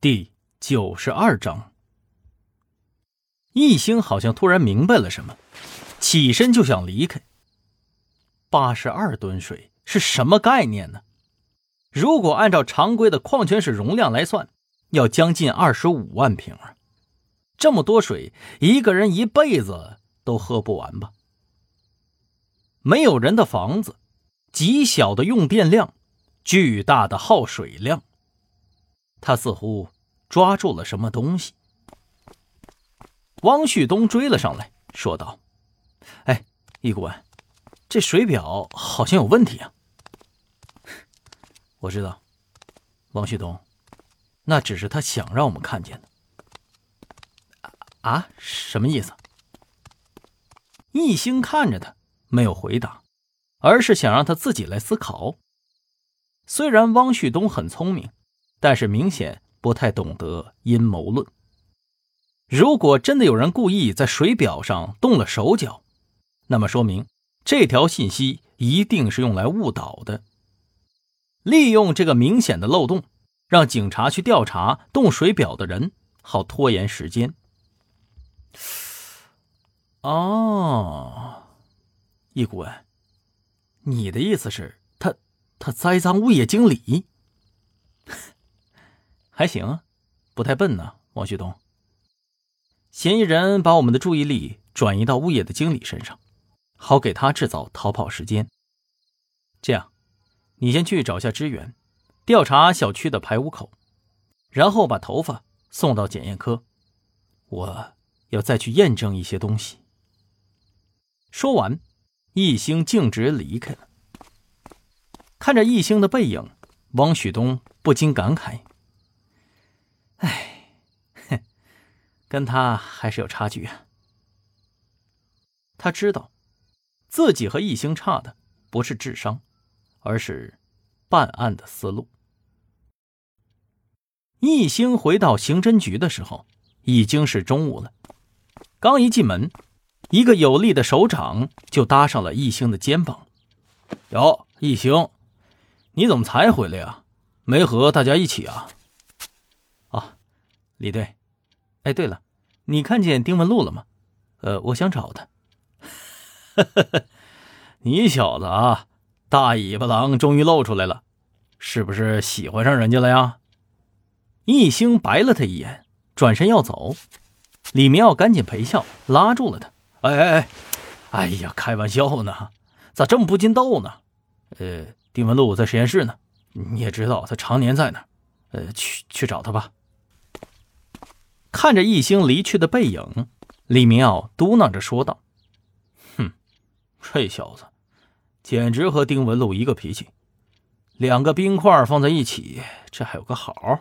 第九十二章，易星好像突然明白了什么，起身就想离开。八十二吨水是什么概念呢？如果按照常规的矿泉水容量来算，要将近二十五万瓶啊！这么多水，一个人一辈子都喝不完吧？没有人的房子，极小的用电量，巨大的耗水量。他似乎抓住了什么东西。汪旭东追了上来，说道：“哎，易顾问，这水表好像有问题啊！”我知道，汪旭东，那只是他想让我们看见的。啊？什么意思？易星看着他，没有回答，而是想让他自己来思考。虽然汪旭东很聪明。但是明显不太懂得阴谋论。如果真的有人故意在水表上动了手脚，那么说明这条信息一定是用来误导的，利用这个明显的漏洞，让警察去调查动水表的人，好拖延时间。哦，易顾问，你的意思是，他他栽赃物业经理？还行，不太笨呢，王旭东。嫌疑人把我们的注意力转移到物业的经理身上，好给他制造逃跑时间。这样，你先去找下支援，调查小区的排污口，然后把头发送到检验科。我要再去验证一些东西。说完，易星径直离开了。看着易星的背影，汪旭东不禁感慨。哎，哼，跟他还是有差距啊。他知道，自己和易星差的不是智商，而是办案的思路。易星回到刑侦局的时候，已经是中午了。刚一进门，一个有力的手掌就搭上了易星的肩膀。“哟，易星，你怎么才回来呀？没和大家一起啊啊？”李队，哎，对了，你看见丁文璐了吗？呃，我想找他。你小子啊，大尾巴狼终于露出来了，是不是喜欢上人家了呀？一星白了他一眼，转身要走。李明耀赶紧陪笑，拉住了他。哎哎哎，哎呀，开玩笑呢，咋这么不禁逗呢？呃，丁文璐在实验室呢，你也知道他常年在那儿。呃，去去找他吧。看着易星离去的背影，李明耀嘟囔着说道：“哼，这小子简直和丁文璐一个脾气，两个冰块放在一起，这还有个好？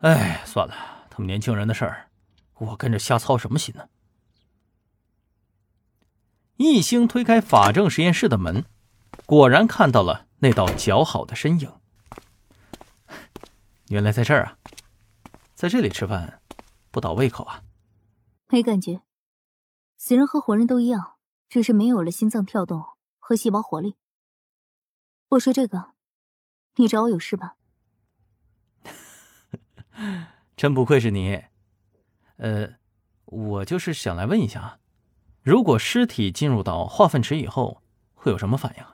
哎，算了，他们年轻人的事儿，我跟着瞎操什么心呢？”易星推开法证实验室的门，果然看到了那道姣好的身影。原来在这儿啊！在这里吃饭，不倒胃口啊？没感觉，死人和活人都一样，只是没有了心脏跳动和细胞活力。我说这个，你找我有事吧？真不愧是你。呃，我就是想来问一下，如果尸体进入到化粪池以后，会有什么反应？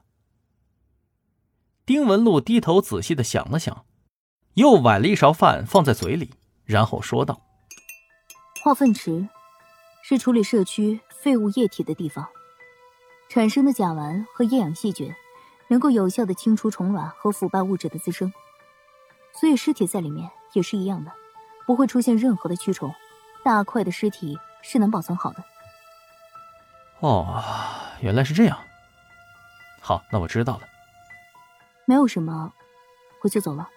丁文璐低头仔细的想了想，又崴了一勺饭放在嘴里。然后说道：“化粪池是处理社区废物液体的地方，产生的甲烷和厌氧细菌能够有效的清除虫卵和腐败物质的滋生，所以尸体在里面也是一样的，不会出现任何的蛆虫，大块的尸体是能保存好的。”哦，原来是这样。好，那我知道了。没有什么，我就走了。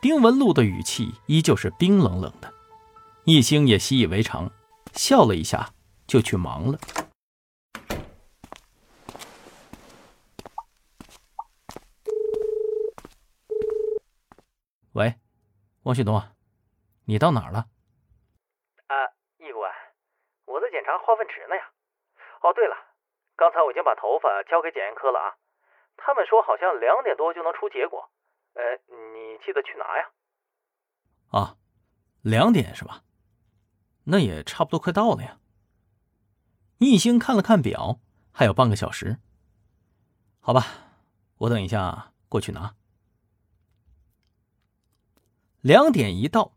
丁文璐的语气依旧是冰冷冷的，易星也习以为常，笑了一下，就去忙了。喂，王旭东啊，你到哪儿了？啊，易顾问，我在检查化粪池呢呀。哦，对了，刚才我已经把头发交给检验科了啊，他们说好像两点多就能出结果。呃，你记得去拿呀。啊，两点是吧？那也差不多快到了呀。易兴看了看表，还有半个小时。好吧，我等一下过去拿。两点一到，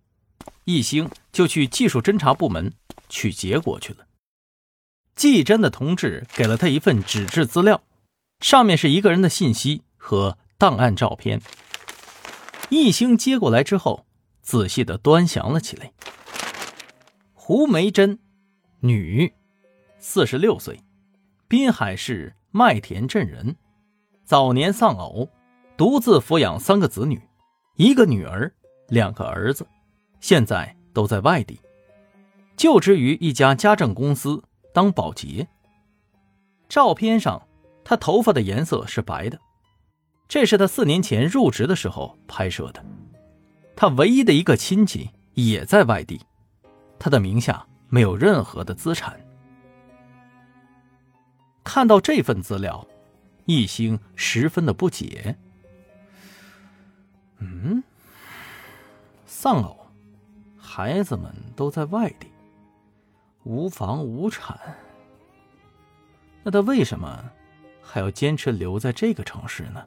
易兴就去技术侦查部门取结果去了。技侦的同志给了他一份纸质资料，上面是一个人的信息和档案照片。易兴接过来之后，仔细的端详了起来。胡梅珍，女，四十六岁，滨海市麦田镇人，早年丧偶，独自抚养三个子女，一个女儿，两个儿子，现在都在外地，就职于一家家政公司当保洁。照片上，她头发的颜色是白的，这是他四年前入职的时候拍摄的。他唯一的一个亲戚也在外地。他的名下没有任何的资产。看到这份资料，易兴十分的不解。嗯，丧偶，孩子们都在外地，无房无产，那他为什么还要坚持留在这个城市呢？